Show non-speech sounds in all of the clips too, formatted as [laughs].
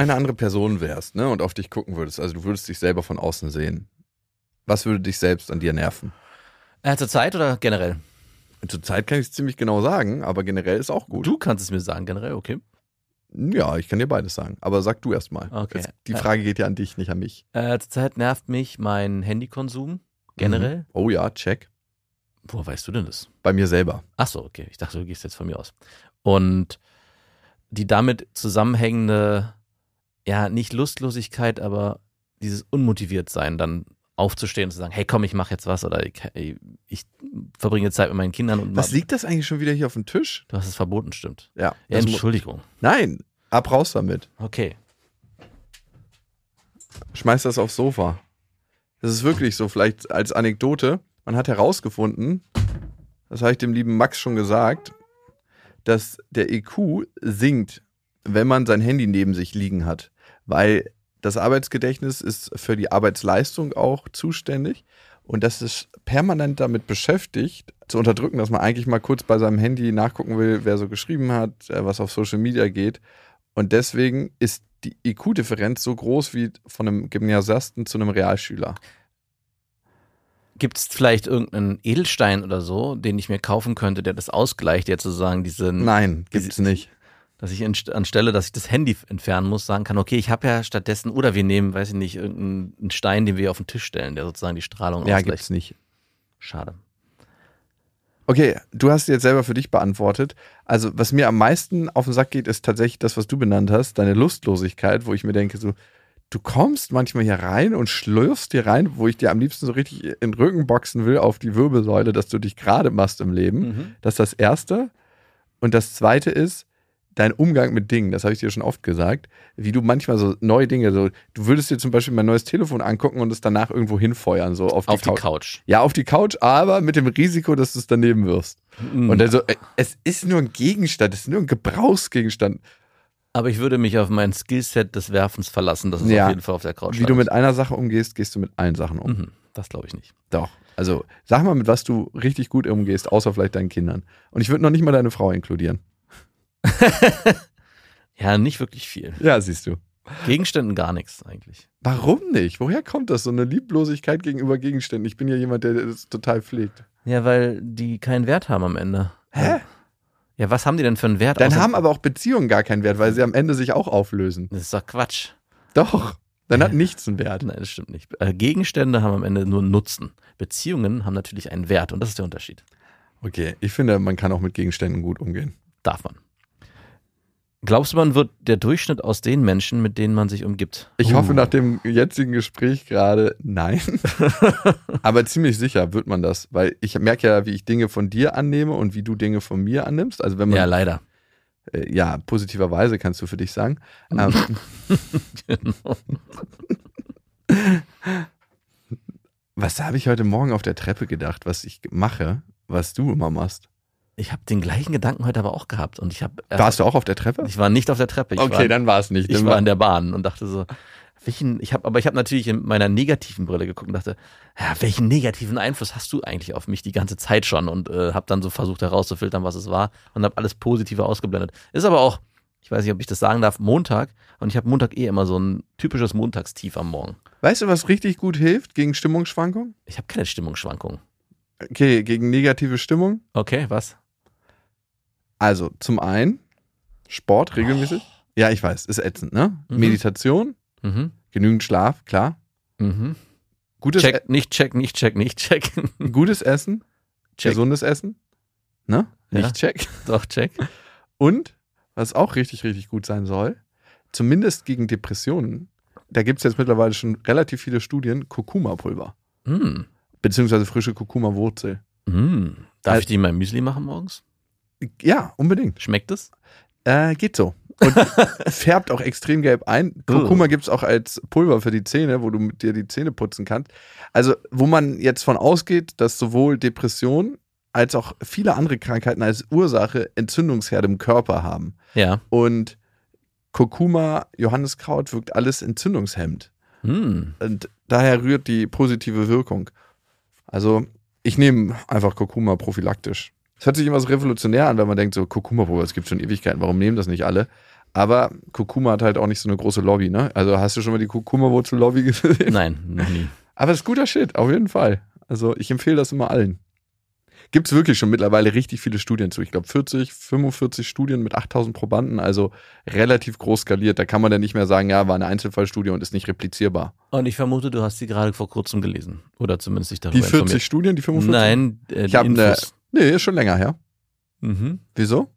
wenn du eine andere Person wärst, ne, und auf dich gucken würdest, also du würdest dich selber von außen sehen, was würde dich selbst an dir nerven? Äh, zur Zeit oder generell? Zur Zeit kann ich es ziemlich genau sagen, aber generell ist auch gut. Du kannst es mir sagen, generell, okay. Ja, ich kann dir beides sagen. Aber sag du erst mal. Okay. Jetzt, die Frage geht ja an dich, nicht an mich. Äh, zurzeit nervt mich mein Handykonsum generell. Mhm. Oh ja, check. Woher weißt du denn das? Bei mir selber. Ach so, okay. Ich dachte, du gehst jetzt von mir aus. Und die damit zusammenhängende, ja, nicht Lustlosigkeit, aber dieses Unmotiviertsein, dann aufzustehen und zu sagen, hey komm, ich mache jetzt was oder ich, ich, verbringe Zeit mit meinen Kindern und Was liegt das eigentlich schon wieder hier auf dem Tisch? Du hast es verboten, stimmt. Ja. Ja, Entschuldigung. Nein, ab raus damit. Okay. Schmeiß das aufs Sofa. Das ist wirklich so, vielleicht als Anekdote. Man hat herausgefunden, das habe ich dem lieben Max schon gesagt, dass der EQ sinkt, wenn man sein Handy neben sich liegen hat. Weil das Arbeitsgedächtnis ist für die Arbeitsleistung auch zuständig. Und das ist permanent damit beschäftigt, zu unterdrücken, dass man eigentlich mal kurz bei seinem Handy nachgucken will, wer so geschrieben hat, äh, was auf Social Media geht. Und deswegen ist die IQ-Differenz so groß wie von einem Gymnasiasten zu einem Realschüler. Gibt es vielleicht irgendeinen Edelstein oder so, den ich mir kaufen könnte, der das ausgleicht, der sozusagen diese, Nein, gibt's nicht. Dass ich anstelle, dass ich das Handy entfernen muss, sagen kann, okay, ich habe ja stattdessen, oder wir nehmen, weiß ich nicht, irgendeinen Stein, den wir auf den Tisch stellen, der sozusagen die Strahlung Ja, ausgleicht. gibt's nicht. Schade. Okay, du hast jetzt selber für dich beantwortet. Also, was mir am meisten auf den Sack geht, ist tatsächlich das, was du benannt hast, deine Lustlosigkeit, wo ich mir denke, so, du kommst manchmal hier rein und schlürfst hier rein, wo ich dir am liebsten so richtig in den Rücken boxen will auf die Wirbelsäule, dass du dich gerade machst im Leben. Mhm. Das ist das Erste. Und das Zweite ist dein Umgang mit Dingen. Das habe ich dir schon oft gesagt. Wie du manchmal so neue Dinge, so, du würdest dir zum Beispiel mein neues Telefon angucken und es danach irgendwo hinfeuern, so auf die, Auf die Couch. Couch. Ja, auf die Couch, aber mit dem Risiko, dass du es daneben wirst. Mhm. Und dann so, äh, es ist nur ein Gegenstand, es ist nur ein Gebrauchsgegenstand. Aber ich würde mich auf mein Skillset des Werfens verlassen, das ist Ja. auf jeden Fall auf der Couch. Wie du mit einer Sache umgehst, gehst du mit allen Sachen um. Mhm. Das glaube ich nicht. Doch. Also sag mal, mit was du richtig gut umgehst, außer vielleicht deinen Kindern. Und ich würde noch nicht mal deine Frau inkludieren. [laughs] Ja, nicht wirklich viel. Ja, siehst du. Gegenständen gar nichts eigentlich. Warum nicht? Woher kommt das? So eine Lieblosigkeit gegenüber Gegenständen. Ich bin ja jemand, der das total pflegt. Ja, weil die keinen Wert haben am Ende. Hä? Ja, was haben die denn für einen Wert? Dann haben aber auch Beziehungen gar keinen Wert, weil sie am Ende sich auch auflösen. Das ist doch Quatsch. Doch. Dann hat nichts einen Wert. Nein, das stimmt nicht. Äh, Gegenstände haben am Ende nur einen Nutzen. Beziehungen haben natürlich einen Wert und das ist der Unterschied. Okay, ich finde, man kann auch mit Gegenständen gut umgehen. Darf man. Glaubst du, man wird der Durchschnitt aus den Menschen, mit denen man sich umgibt? Ich Uh. hoffe nach dem jetzigen Gespräch gerade nein. [laughs] Aber ziemlich sicher wird man das, weil ich merke ja, wie ich Dinge von dir annehme und wie du Dinge von mir annimmst. Also wenn man Ja, leider. äh, ja positiverweise kannst du für dich sagen. [laughs] Ähm, Genau. [laughs] was habe ich heute Morgen auf der Treppe gedacht, was ich mache, was du immer machst? Ich habe den gleichen Gedanken heute aber auch gehabt und ich habe Warst du auch auf der Treppe? ich war nicht auf der Treppe. Ich okay, war, dann war es nicht. ich war in der Bahn und dachte so, welchen, ich habe, aber ich habe natürlich in meiner negativen Brille geguckt und dachte, ja, welchen negativen Einfluss hast du eigentlich auf mich die ganze Zeit schon und äh, habe dann so versucht herauszufiltern, was es war und habe alles Positive ausgeblendet. Ist aber auch, ich weiß nicht, ob ich das sagen darf, Montag und ich habe Montag eh immer so ein typisches Montagstief am Morgen. weißt du, was richtig gut hilft gegen Stimmungsschwankungen? Ich habe keine Stimmungsschwankungen. Okay, gegen negative Stimmung. Okay, was? Also zum einen Sport regelmäßig. Ja, ich weiß, ist ätzend, ne? Mhm. Meditation, Mhm. genügend Schlaf, klar. Mhm. Gutes, Check, nicht check, nicht check, nicht check. E [laughs] gutes Essen, Check. gesundes Essen, ne? Nicht Ja. check. [laughs] Doch, check. Und, was auch richtig, richtig gut sein soll, zumindest gegen Depressionen, da gibt es jetzt mittlerweile schon relativ viele Studien, Kurkuma-Pulver. Mm. Beziehungsweise frische Kurkuma-Wurzel. Mm. Darf Also- ich die in mein Müsli machen morgens? Ja, unbedingt. Schmeckt es? Äh, geht so. Und [laughs] färbt auch extrem gelb ein. Kurkuma gibt es auch als Pulver für die Zähne, wo du mit dir die Zähne putzen kannst. Also, wo man jetzt von ausgeht, dass sowohl Depression als auch viele andere Krankheiten als Ursache Entzündungsherde im Körper haben. Ja. Und Kurkuma, Johanniskraut wirkt alles entzündungshemmend. Mm. Und daher rührt die positive Wirkung. Also, ich nehme einfach Kurkuma prophylaktisch. Es hört sich immer so revolutionär an, wenn man denkt, so Kurkuma-Pulver, das gibt schon Ewigkeiten, warum nehmen das nicht alle? Aber Kurkuma hat halt auch nicht so eine große Lobby, ne? Also hast du schon mal die Kurkuma-Wurzel-Lobby [laughs] gesehen? Nein, noch nie. Aber es ist guter Shit, auf jeden Fall. Also ich empfehle das immer allen. Gibt es wirklich schon mittlerweile richtig viele Studien zu. Ich glaube 40, 45 Studien mit 8000 Probanden, also relativ groß skaliert. Da kann man dann nicht mehr sagen, ja, war eine Einzelfallstudie und ist nicht replizierbar. Und ich vermute, du hast sie gerade vor kurzem gelesen. Oder zumindest dich darüber Die 40 informiert. Studien, die 45? Nein, äh, Ich die habe eine. Nee, ist schon länger her. Mhm. Wieso?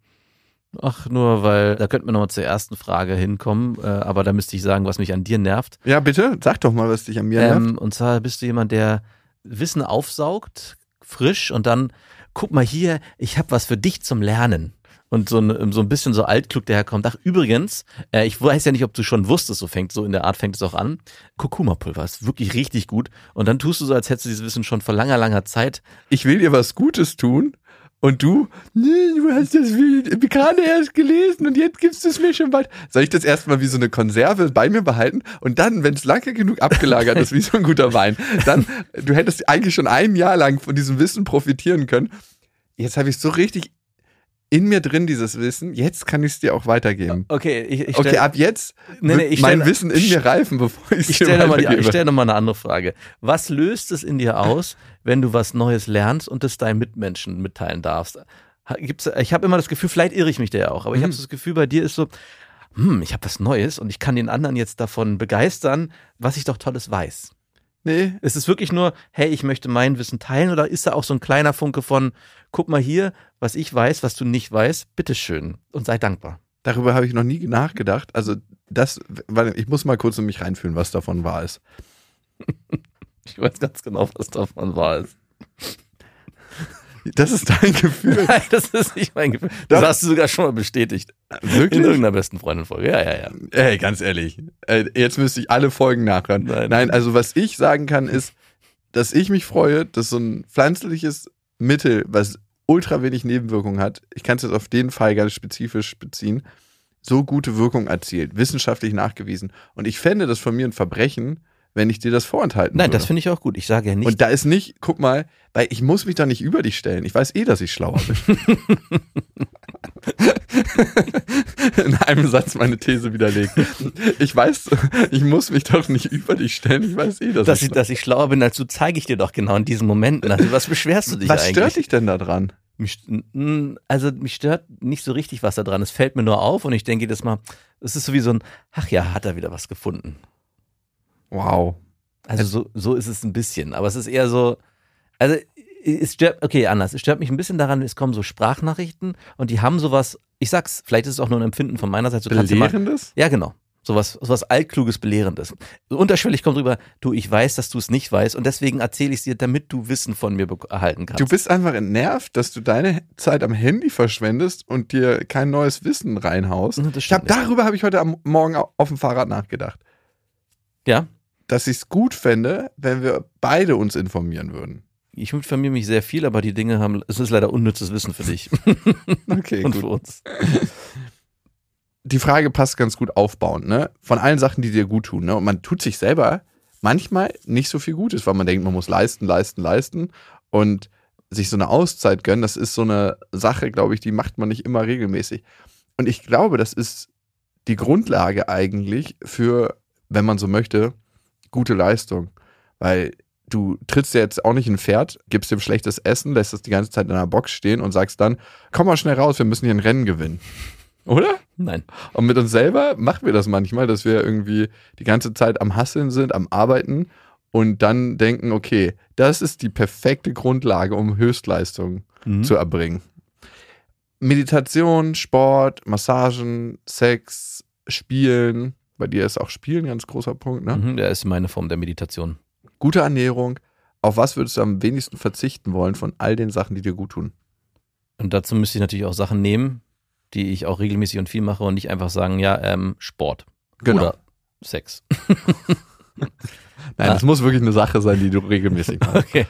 Ach, nur weil, da könnten wir nochmal zur ersten Frage hinkommen, äh, aber da müsste ich sagen, was mich an dir nervt. Ja, bitte, sag doch mal, was dich an mir nervt. Ähm, und zwar bist du jemand, der Wissen aufsaugt, frisch und dann, guck mal hier, ich habe was für dich zum Lernen. Und so ein, so ein bisschen so altklug daherkommt. Ach, übrigens, äh, ich weiß ja nicht, ob du schon wusstest, so fängt, so in der Art fängt es auch an. Kurkuma-Pulver ist wirklich richtig gut. Und dann tust du so, als hättest du dieses Wissen schon vor langer, langer Zeit. Ich will dir was Gutes tun. Und du, nee, du hast das wie- gerade erst gelesen und jetzt gibst du es mir schon bald. Soll ich das erstmal wie so eine Konserve bei mir behalten und dann, wenn es lange genug abgelagert ist, wie so ein guter Wein, dann, du hättest eigentlich schon ein Jahr lang von diesem Wissen profitieren können. Jetzt habe ich so richtig in mir drin dieses Wissen, jetzt kann ich es dir auch weitergeben. Okay, ich, ich Okay, ab jetzt Nee, nee, ich mein stell- Wissen in mir reifen, bevor ich es Ich dir stelle nochmal weitergebe. stell noch mal eine andere Frage. Was löst es in dir aus, wenn du was Neues lernst und es deinen Mitmenschen mitteilen darfst? Gibt's, ich habe immer das Gefühl, vielleicht irre ich mich da ja auch, aber ich Mhm. habe das Gefühl, bei dir ist so, hm, ich habe was Neues und ich kann den anderen jetzt davon begeistern, was ich doch Tolles weiß. Nee, Ist es wirklich nur, hey, ich möchte mein Wissen teilen oder ist da auch so ein kleiner Funke von, guck mal hier, was ich weiß, was du nicht weißt, bitteschön und sei dankbar. Darüber habe ich noch nie nachgedacht. Also das, weil ich muss mal kurz in mich reinfühlen, was davon wahr ist. [laughs] Ich weiß ganz genau, was davon wahr ist. Das ist dein Gefühl. [laughs] Nein, das ist nicht mein Gefühl. Das Doch. hast du sogar schon mal bestätigt. In Wirklich? irgendeiner besten Freundin-Folge. Ja, ja, ja. Ey, ganz ehrlich. Äh, Jetzt müsste ich alle Folgen nachhören. Nein. Nein, also was ich sagen kann, ist, dass ich mich freue, dass so ein pflanzliches Mittel, was ultra wenig Nebenwirkungen hat, ich kann es jetzt auf den Fall ganz spezifisch beziehen, so gute Wirkung erzielt, wissenschaftlich nachgewiesen. Und ich fände das von mir ein Verbrechen, wenn ich dir das vorenthalten Nein, würde. das finde ich auch gut. Ich sage ja nicht. Und da ist nicht, guck mal, weil ich muss mich doch nicht über dich stellen. Ich weiß eh, dass ich schlauer bin. [laughs] In einem Satz meine These widerlegt. Ich weiß, ich muss mich doch nicht über dich stellen. Ich weiß eh, dass, dass ich ich, dass ich schlauer bin als du, zeige ich dir doch genau in diesen Momenten. Also, was beschwerst du dich Was eigentlich? stört dich denn da dran? Mich, also mich stört nicht so richtig was da dran. Es fällt mir nur auf und ich denke jedes Mal, es ist so wie so ein, ach ja, hat er wieder was gefunden. Wow. Also so, so ist es ein bisschen, aber es ist eher so, also es stört, okay, anders, es stört mich ein bisschen daran, es kommen so Sprachnachrichten und die haben sowas, ich sag's, vielleicht ist es auch nur ein Empfinden von meiner Seite, mal, Belehrendes? ja genau, sowas, sowas altkluges, belehrendes. So unterschwellig kommt rüber, du, ich weiß, dass du es nicht weißt und deswegen erzähle ich es dir, damit du Wissen von mir erhalten kannst. Du bist einfach entnervt, dass du deine Zeit am Handy verschwendest und dir kein neues Wissen reinhaust. Das Ich hab, darüber habe ich heute am Morgen au- auf dem Fahrrad nachgedacht. Ja, Dass ich es gut fände, wenn wir beide uns informieren würden. ich informiere mich sehr viel, aber die Dinge haben, es ist leider unnützes Wissen für dich [laughs] Okay, und gut. für uns. die Frage passt ganz gut aufbauend, ne? Von allen Sachen, die dir gut tun, ne? Und man tut sich selber manchmal nicht so viel Gutes, weil man denkt, man muss leisten, leisten, leisten und sich so eine Auszeit gönnen, das ist so eine Sache, glaube ich, die macht man nicht immer regelmäßig. Und ich glaube, das ist die Grundlage eigentlich für, wenn man so möchte, gute Leistung. Weil du trittst ja jetzt auch nicht ein Pferd, gibst dem schlechtes Essen, lässt es die ganze Zeit in einer Box stehen und sagst dann, komm mal schnell raus, wir müssen hier ein Rennen gewinnen. Oder? Nein. Und mit uns selber machen wir das manchmal, dass wir irgendwie die ganze Zeit am Hasseln sind, am Arbeiten und dann denken, okay, das ist die perfekte Grundlage, um Höchstleistungen Mhm. zu erbringen. Meditation, Sport, Massagen, Sex, Spielen. Bei dir ist auch Spielen ein ganz großer Punkt, ne? Mhm, der ist meine Form der Meditation. Gute Ernährung. Auf was würdest du am wenigsten verzichten wollen von all den Sachen, die dir gut tun? Und dazu müsste ich natürlich auch Sachen nehmen, die ich auch regelmäßig und viel mache und nicht einfach sagen, ja, ähm, Sport Genau. oder Sex. [laughs] Nein, Ah. das muss wirklich eine Sache sein, die du regelmäßig machst. [laughs] Okay.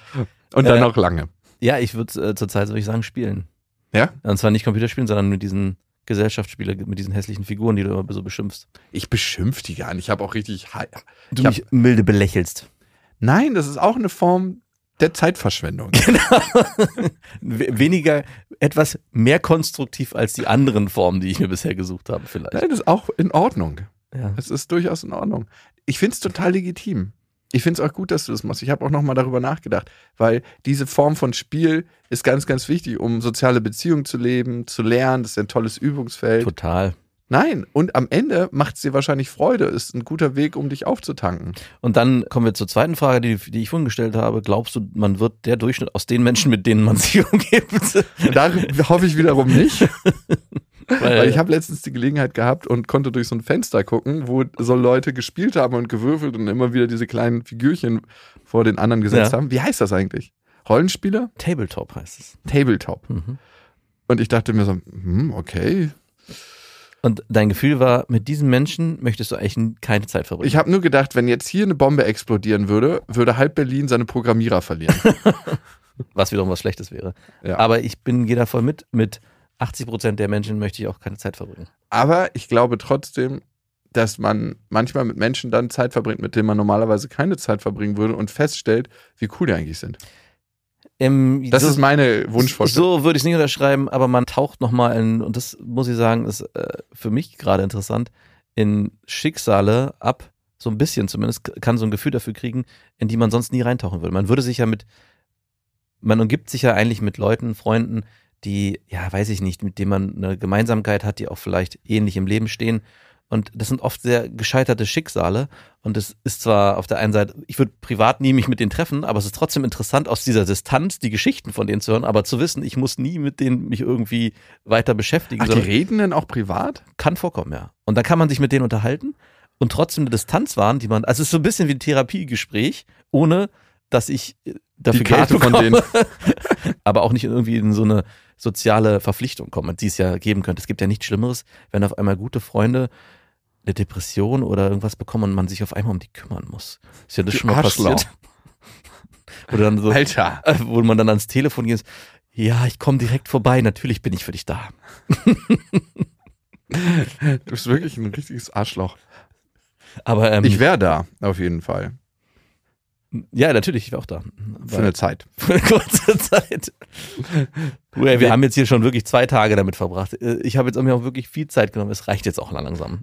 Und dann Äh, auch lange. Ja, ich würde äh, zurzeit, würde ich sagen, spielen. Ja? Und zwar nicht Computerspielen, sondern mit diesen Gesellschaftsspiele, mit diesen hässlichen Figuren, die du immer so beschimpfst. Ich beschimpfe die gar nicht. Ich habe auch richtig. Du Ich hab- mich milde belächelst. Nein, das ist auch eine Form der Zeitverschwendung. [laughs] We- Weniger, etwas mehr konstruktiv als die anderen Formen, die ich mir bisher gesucht habe, vielleicht. Nein, das ist auch in Ordnung. Ja. Es ist durchaus in Ordnung. Ich finde es total legitim. Ich finde es auch gut, dass du das machst. Ich habe auch nochmal darüber nachgedacht, weil diese Form von Spiel ist ganz, ganz wichtig, um soziale Beziehungen zu leben, zu lernen. Das ist ein tolles Übungsfeld. Total. Nein, und am Ende macht es dir wahrscheinlich Freude. Ist ein guter Weg, um dich aufzutanken. Und dann kommen wir zur zweiten Frage, die, die ich vorhin gestellt habe. Glaubst du, man wird der Durchschnitt aus den Menschen, mit denen man sich [laughs] umgibt? Da hoffe ich wiederum nicht, [laughs] Weil, weil ich habe letztens die Gelegenheit gehabt und konnte durch so ein Fenster gucken, wo so Leute gespielt haben und gewürfelt und immer wieder diese kleinen Figürchen vor den anderen gesetzt Ja. haben. Wie heißt das eigentlich? Rollenspieler? Tabletop heißt es. Tabletop. Mhm. Und ich dachte mir so, hm, okay. Und dein Gefühl war, mit diesen Menschen möchtest du eigentlich keine Zeit verbringen. Ich habe nur gedacht, wenn jetzt hier eine Bombe explodieren würde, würde halb Berlin seine Programmierer verlieren. [laughs] was wiederum was Schlechtes wäre. Ja. Aber ich bin, gehe da voll mit. Mit 80 Prozent der Menschen möchte ich auch keine Zeit verbringen. Aber ich glaube trotzdem, dass man manchmal mit Menschen dann Zeit verbringt, mit denen man normalerweise keine Zeit verbringen würde und feststellt, wie cool die eigentlich sind. Ähm, Das so, ist meine Wunschvorstellung. So würde ich es nicht unterschreiben, aber man taucht nochmal in, und das muss ich sagen, ist äh, für mich gerade interessant, in Schicksale ab, so ein bisschen zumindest, kann so ein Gefühl dafür kriegen, in die man sonst nie reintauchen würde. Man würde sich ja mit, man umgibt sich ja eigentlich mit Leuten, Freunden, die, ja, weiß ich nicht, mit denen man eine Gemeinsamkeit hat, die auch vielleicht ähnlich im Leben stehen. Und das sind oft sehr gescheiterte Schicksale. Und es ist zwar auf der einen Seite, ich würde privat nie mich mit denen treffen, aber es ist trotzdem interessant, aus dieser Distanz die Geschichten von denen zu hören, aber zu wissen, ich muss nie mit denen mich irgendwie weiter beschäftigen. Ach, die reden denn auch privat? kann vorkommen, ja. Und dann kann man sich mit denen unterhalten und trotzdem eine Distanz wahren, die man, also es ist so ein bisschen wie ein Therapiegespräch, ohne dass ich äh, dafür Die Karte Geld von bekomme, [laughs] aber auch nicht irgendwie in so eine soziale Verpflichtung komme, die es ja geben könnte. Es gibt ja nichts Schlimmeres, wenn auf einmal gute Freunde eine Depression oder irgendwas bekommen und man sich auf einmal um die kümmern muss. Ist ja das Die schon mal Arschloch. passiert? [laughs] Oder dann so, Alter. äh, wo man dann ans Telefon geht, ja, ich komme direkt vorbei, natürlich bin ich für dich da. Du bist wirklich ein richtiges Arschloch. Aber ähm, Ich wäre da, auf jeden Fall. Ja, natürlich, ich war auch da. Für eine Zeit. [laughs] Für eine kurze Zeit. Ey, wir haben jetzt hier schon wirklich zwei Tage damit verbracht. Äh, Ich habe jetzt mir auch wirklich viel Zeit genommen. Es reicht jetzt auch langsam.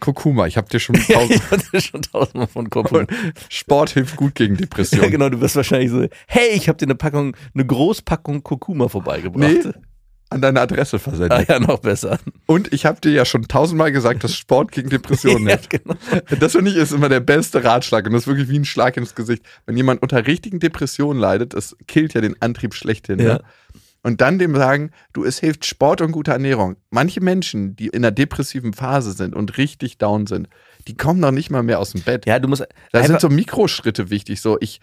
Kurkuma, ich habe dir schon [laughs] Ja, tausend. ich hatte schon tausendmal von Kopf. [laughs] Sport hilft gut gegen Ja, Depressionen. genau, du wirst wahrscheinlich so, hey, ich habe dir eine Packung, eine Großpackung Kurkuma vorbeigebracht. Nee, an deine Adresse Ah, versendet. ja, noch besser. Und ich habe dir ja schon tausendmal gesagt, dass Sport gegen Depressionen [laughs] ja, hilft. genau. Das finde ich ist immer der beste Ratschlag und das ist wirklich wie ein Schlag ins Gesicht. Wenn jemand unter richtigen Depressionen leidet, das killt ja den Antrieb schlechthin. Ja. Ne? Und dann dem sagen, du, es hilft Sport und gute Ernährung. Manche Menschen, die in einer depressiven Phase sind und richtig down sind, die kommen noch nicht mal mehr aus dem Bett. Ja, du musst. Da sind so Mikroschritte wichtig. So, ich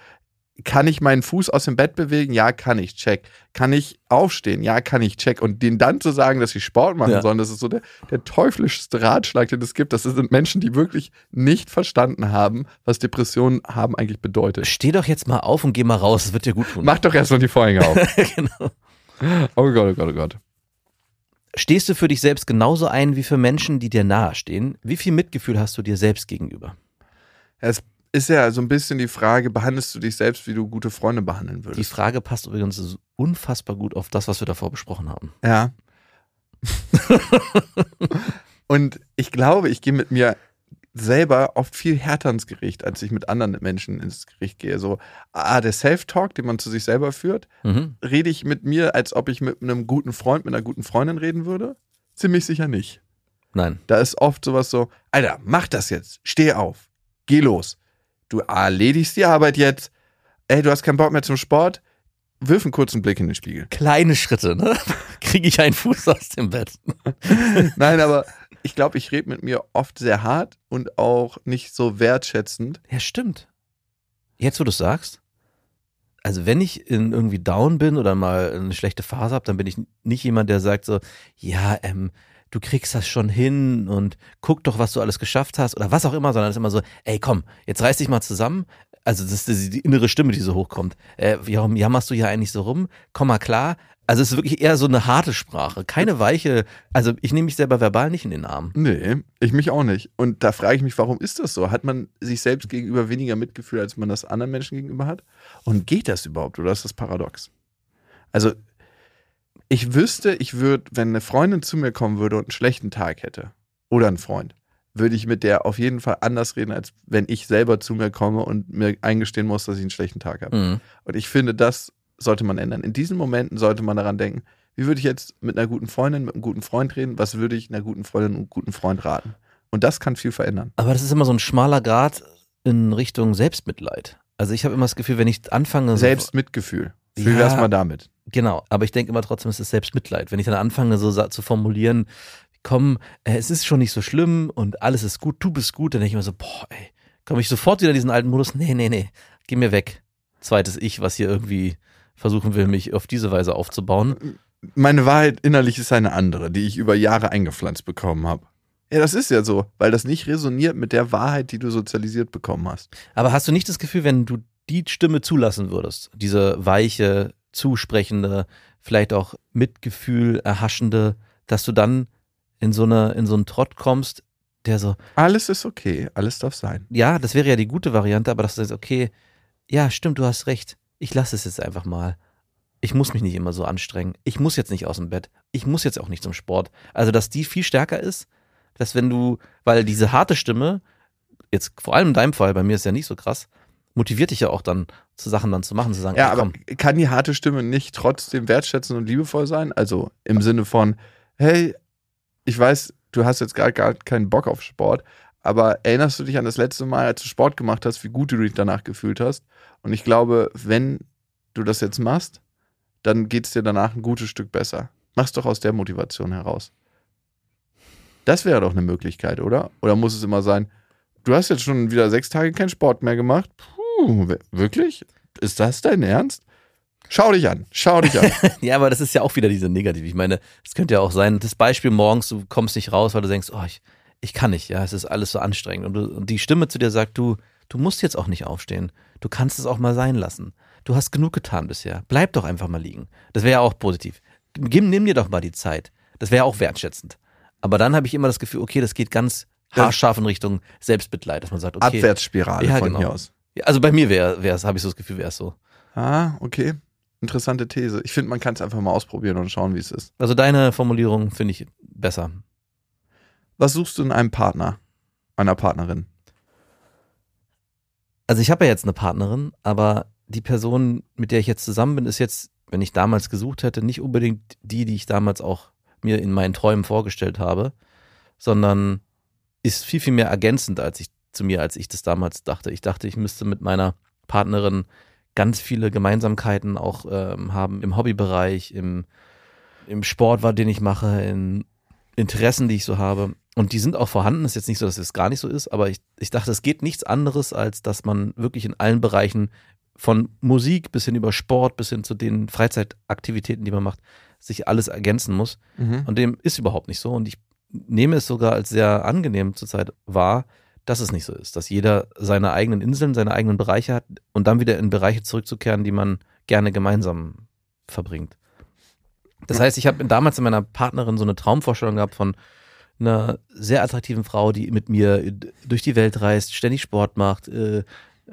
kann ich meinen Fuß aus dem Bett bewegen? Ja, kann ich. Check. Kann ich aufstehen? Ja, kann ich. Check. Und denen dann zu sagen, dass sie Sport machen Ja. sollen, das ist so der, der teuflischste Ratschlag, den es gibt. Das sind Menschen, die wirklich nicht verstanden haben, was Depressionen haben eigentlich bedeutet. Steh doch jetzt mal auf und geh mal raus, das wird dir gut tun. Mach doch erstmal die Vorhänge auf. [laughs] genau. Oh Gott, oh Gott, oh Gott. Stehst du für dich selbst genauso ein wie für Menschen, die dir nahestehen? Wie viel Mitgefühl hast du dir selbst gegenüber? Es ist ja so ein bisschen die Frage, behandelst du dich selbst, wie du gute Freunde behandeln Die würdest? Frage passt übrigens unfassbar gut auf das, was wir davor besprochen haben. Ja. [laughs] Und ich glaube, ich gehe mit mir selber oft viel härter ins Gericht, als ich mit anderen Menschen ins Gericht gehe. So, ah, der Self-Talk, den man zu sich selber führt, Mhm. rede ich mit mir, als ob ich mit einem guten Freund, mit einer guten Freundin reden würde? Ziemlich sicher nicht. Nein. Da ist oft sowas so, Alter, mach das jetzt, steh auf, geh los. Du erledigst die Arbeit jetzt. Ey, du hast keinen Bock mehr zum Sport? Wirf einen kurzen Blick in den Spiegel. Kleine Schritte, ne? [laughs] Kriege ich einen Fuß aus dem Bett. [laughs] Nein, aber ich glaube, ich rede mit mir oft sehr hart und auch nicht so wertschätzend. Ja, stimmt. Jetzt, wo du sagst, also wenn ich in irgendwie down bin oder mal eine schlechte Phase habe, dann bin ich nicht jemand, der sagt so, ja, ähm, du kriegst das schon hin und guck doch, was du alles geschafft hast oder was auch immer, sondern es ist immer so, ey, komm, jetzt reiß dich mal zusammen. Also das ist die, innere Stimme, die so hochkommt. Äh, warum jammerst du hier eigentlich so rum? Komm mal klar. Also es ist wirklich eher so eine harte Sprache, keine weiche. Also ich nehme mich selber verbal nicht in den Arm. Nee, ich mich auch nicht. Und da frage ich mich, warum ist das so? Hat man sich selbst gegenüber weniger Mitgefühl, als man das anderen Menschen gegenüber hat? Und geht das überhaupt oder ist das paradox? Also ich wüsste, ich würde, wenn eine Freundin zu mir kommen würde und einen schlechten Tag hätte oder ein Freund, würde ich mit der auf jeden Fall anders reden, als wenn ich selber zu mir komme und mir eingestehen muss, dass ich einen schlechten Tag habe. Mhm. Und ich finde, das sollte man ändern. In diesen Momenten sollte man daran denken, wie würde ich jetzt mit einer guten Freundin, mit einem guten Freund reden, was würde ich einer guten Freundin und einem guten Freund raten? Und das kann viel verändern. Aber das ist immer so ein schmaler Grad in Richtung Selbstmitleid. Also ich habe immer das Gefühl, wenn ich anfange. Selbstmitgefühl. Wie Ja. wär's mal damit? Genau, aber ich denke immer trotzdem, es ist Selbstmitleid. Wenn ich dann anfange, so zu formulieren, komm, äh, es ist schon nicht so schlimm und alles ist gut, du bist gut, dann denke ich immer so, boah, ey, komme ich sofort wieder in diesen alten Modus, nee, nee, nee, geh mir weg. Zweites Ich, was hier irgendwie versuchen will, mich auf diese Weise aufzubauen. Meine Wahrheit innerlich ist eine andere, die ich über Jahre eingepflanzt bekommen habe. Ja, das ist ja so, weil das nicht resoniert mit der Wahrheit, die du sozialisiert bekommen hast. Aber hast du nicht das Gefühl, wenn du die Stimme zulassen würdest, diese weiche, zusprechende, vielleicht auch Mitgefühl erhaschende, dass du dann in so eine, in so einen Trott kommst, der so, Alles ist okay, alles darf sein. ja, das wäre ja die gute Variante, aber dass du sagst, okay, ja, stimmt, du hast recht. Ich lasse es jetzt einfach mal. Ich muss mich nicht immer so anstrengen. Ich muss jetzt nicht aus dem Bett. Ich muss jetzt auch nicht zum Sport. Also, dass die viel stärker ist, dass wenn du, weil diese harte Stimme, jetzt vor allem in deinem Fall, bei mir ist ja nicht so krass, motiviert dich ja auch dann, zu Sachen dann zu machen, zu sagen, Ja, ey, aber komm, kann die harte Stimme nicht trotzdem wertschätzend und liebevoll sein? Also im Sinne von, hey, ich weiß, du hast jetzt gar, gar keinen Bock auf Sport, aber erinnerst du dich an das letzte Mal, als du Sport gemacht hast, wie gut du dich danach gefühlt hast? Und ich glaube, wenn du das jetzt machst, dann geht es dir danach ein gutes Stück besser. Mach's doch aus der Motivation heraus. Das wäre doch eine Möglichkeit, oder? Oder muss es immer sein, du hast jetzt schon wieder sechs Tage keinen Sport mehr gemacht? Puh, w- wirklich? Ist das dein Ernst? Schau dich an, schau dich an. [laughs] Ja, aber das ist ja auch wieder diese Negative. Ich meine, es könnte ja auch sein, das Beispiel morgens, du kommst nicht raus, weil du denkst, oh, ich, ich kann nicht, ja, es ist alles so anstrengend. Und, du, und die Stimme zu dir sagt, du, du musst jetzt auch nicht aufstehen. Du kannst es auch mal sein lassen. Du hast genug getan bisher. Bleib doch einfach mal liegen. Das wäre ja auch positiv. Gib, nimm dir doch mal die Zeit. Das wäre auch wertschätzend. Aber dann habe ich immer das Gefühl, okay, das geht ganz haarscharf in Richtung Selbstmitleid, dass man sagt, okay. Abwärtsspirale Ja, von genau. hier aus. Also bei mir wäre es, habe ich so das Gefühl, wäre es so. Ah, okay. Interessante These. Ich finde, man kann es einfach mal ausprobieren und schauen, wie es ist. Also deine Formulierung finde ich besser. Was suchst du in einem Partner, einer Partnerin? Also ich habe ja jetzt eine Partnerin, aber die Person, mit der ich jetzt zusammen bin, ist jetzt, wenn ich damals gesucht hätte, nicht unbedingt die, die ich damals auch mir in meinen Träumen vorgestellt habe, sondern ist viel, viel mehr ergänzend als ich zu mir, als ich das damals dachte. Ich dachte, ich müsste mit meiner Partnerin ganz viele Gemeinsamkeiten auch ähm, haben im Hobbybereich, im, im Sport, den ich mache, in Interessen, die ich so habe. Und die sind auch vorhanden. Ist jetzt nicht so, dass es gar nicht so ist, aber ich, ich dachte, es geht nichts anderes, als dass man wirklich in allen Bereichen von Musik bis hin über Sport bis hin zu den Freizeitaktivitäten, die man macht, sich alles ergänzen muss. Und dem ist überhaupt nicht so. Und ich nehme es sogar als sehr angenehm zurzeit wahr, dass es nicht so ist. Dass jeder seine eigenen Inseln, seine eigenen Bereiche hat und dann wieder in Bereiche zurückzukehren, die man gerne gemeinsam verbringt. Das heißt, ich habe damals in meiner Partnerin so eine Traumvorstellung gehabt von einer sehr attraktiven Frau, die mit mir durch die Welt reist, ständig Sport macht, äh,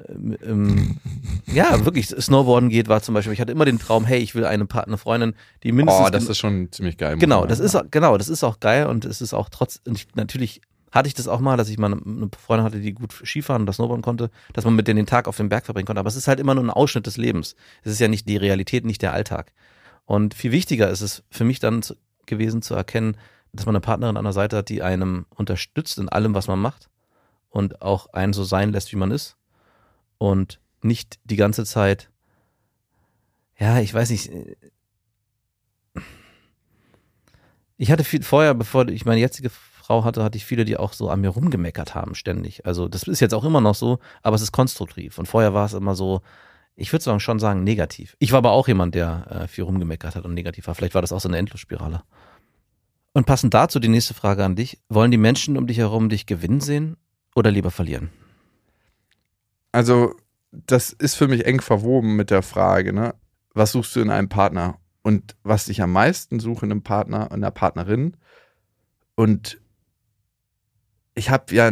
ähm, ähm, [laughs] ja, wirklich Snowboarden geht, war zum Beispiel, ich hatte immer den Traum, hey, ich will eine Partner, Freundin, die mindestens Oh, das ist schon ziemlich geil. Genau, das ist auch, genau, das ist auch geil und es ist auch trotz und ich, natürlich hatte ich das auch mal, dass ich mal eine, eine Freundin hatte, die gut Skifahren oder Snowboarden konnte, dass man mit denen den Tag auf dem Berg verbringen konnte, aber es ist halt immer nur ein Ausschnitt des Lebens. Es ist ja nicht die Realität, nicht der Alltag. Und viel wichtiger ist es für mich dann gewesen zu erkennen, dass man eine Partnerin an der Seite hat, die einem unterstützt in allem, was man macht und auch einen so sein lässt, wie man ist und nicht die ganze Zeit ja, ich weiß nicht, ich hatte viel, vorher, bevor ich meine jetzige Frau hatte, hatte ich viele, die auch so an mir rumgemeckert haben, ständig. Also das ist jetzt auch immer noch so, aber es ist konstruktiv. Und vorher war es immer so, ich würde sagen, schon sagen, negativ. Ich war aber auch jemand, der äh, viel rumgemeckert hat und negativ war. Vielleicht war das auch so eine Endlosspirale. Und passend dazu die nächste Frage an dich. Wollen die Menschen um dich herum dich gewinnen sehen oder lieber verlieren? Also, das ist für mich eng verwoben mit der Frage, ne? Was suchst du in einem Partner? und was ich am meisten suche in einem Partner, in einer Partnerin. Und ich habe ja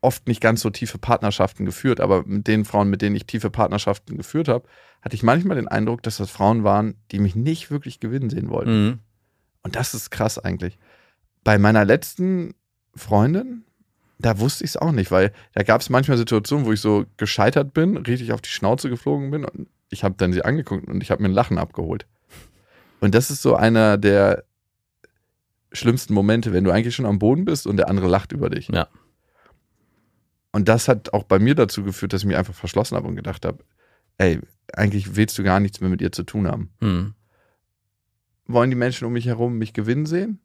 oft nicht ganz so tiefe Partnerschaften geführt, aber mit den Frauen, mit denen ich tiefe Partnerschaften geführt habe, hatte ich manchmal den Eindruck, dass das Frauen waren, die mich nicht wirklich gewinnen sehen wollten. Mhm. Und das ist krass eigentlich. Bei meiner letzten Freundin, da wusste ich es auch nicht, weil da gab es manchmal Situationen, wo ich so gescheitert bin, richtig auf die Schnauze geflogen bin und ich habe dann sie angeguckt und ich habe mir ein Lachen abgeholt. Und das ist so einer der schlimmsten Momente, wenn du eigentlich schon am Boden bist und der andere lacht über dich. Ja. Und das hat auch bei mir dazu geführt, dass ich mich einfach verschlossen habe und gedacht habe, ey, eigentlich willst du gar nichts mehr mit ihr zu tun haben. Mhm. Wollen die Menschen um mich herum mich gewinnen sehen?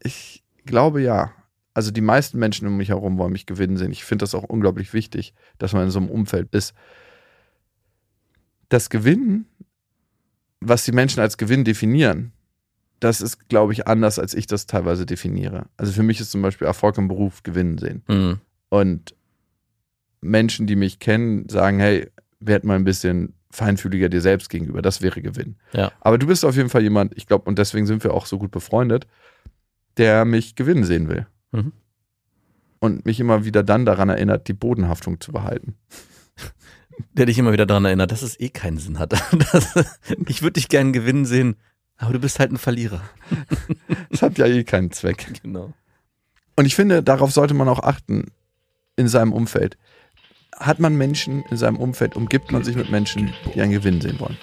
Ich glaube ja. Also die meisten Menschen um mich herum wollen mich gewinnen sehen. Ich finde das auch unglaublich wichtig, dass man in so einem Umfeld ist. Das Gewinnen, was die Menschen als Gewinn definieren, das ist, glaube ich, anders, als ich das teilweise definiere. Also für mich ist zum Beispiel Erfolg im Beruf Gewinnen sehen. Mhm. Und Menschen, die mich kennen, sagen, hey, werd mal ein bisschen feinfühliger dir selbst gegenüber. Das wäre Gewinn. Ja. Aber du bist auf jeden Fall jemand, ich glaube, und deswegen sind wir auch so gut befreundet, der mich gewinnen sehen will. Mhm. Und mich immer wieder dann daran erinnert, die Bodenhaftung zu behalten. [laughs] Der dich immer wieder daran erinnert, dass es eh keinen Sinn hat. [laughs] Das, ich würde dich gerne gewinnen sehen, aber du bist halt ein Verlierer. [laughs] das hat ja eh keinen Zweck. Genau. Und ich finde, darauf sollte man auch achten in seinem Umfeld. Hat man Menschen in seinem Umfeld, umgibt man sich mit Menschen, die einen Gewinn sehen wollen.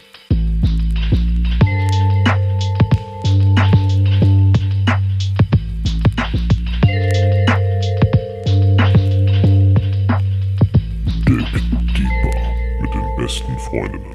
Deep Deeper mit den besten Freundinnen.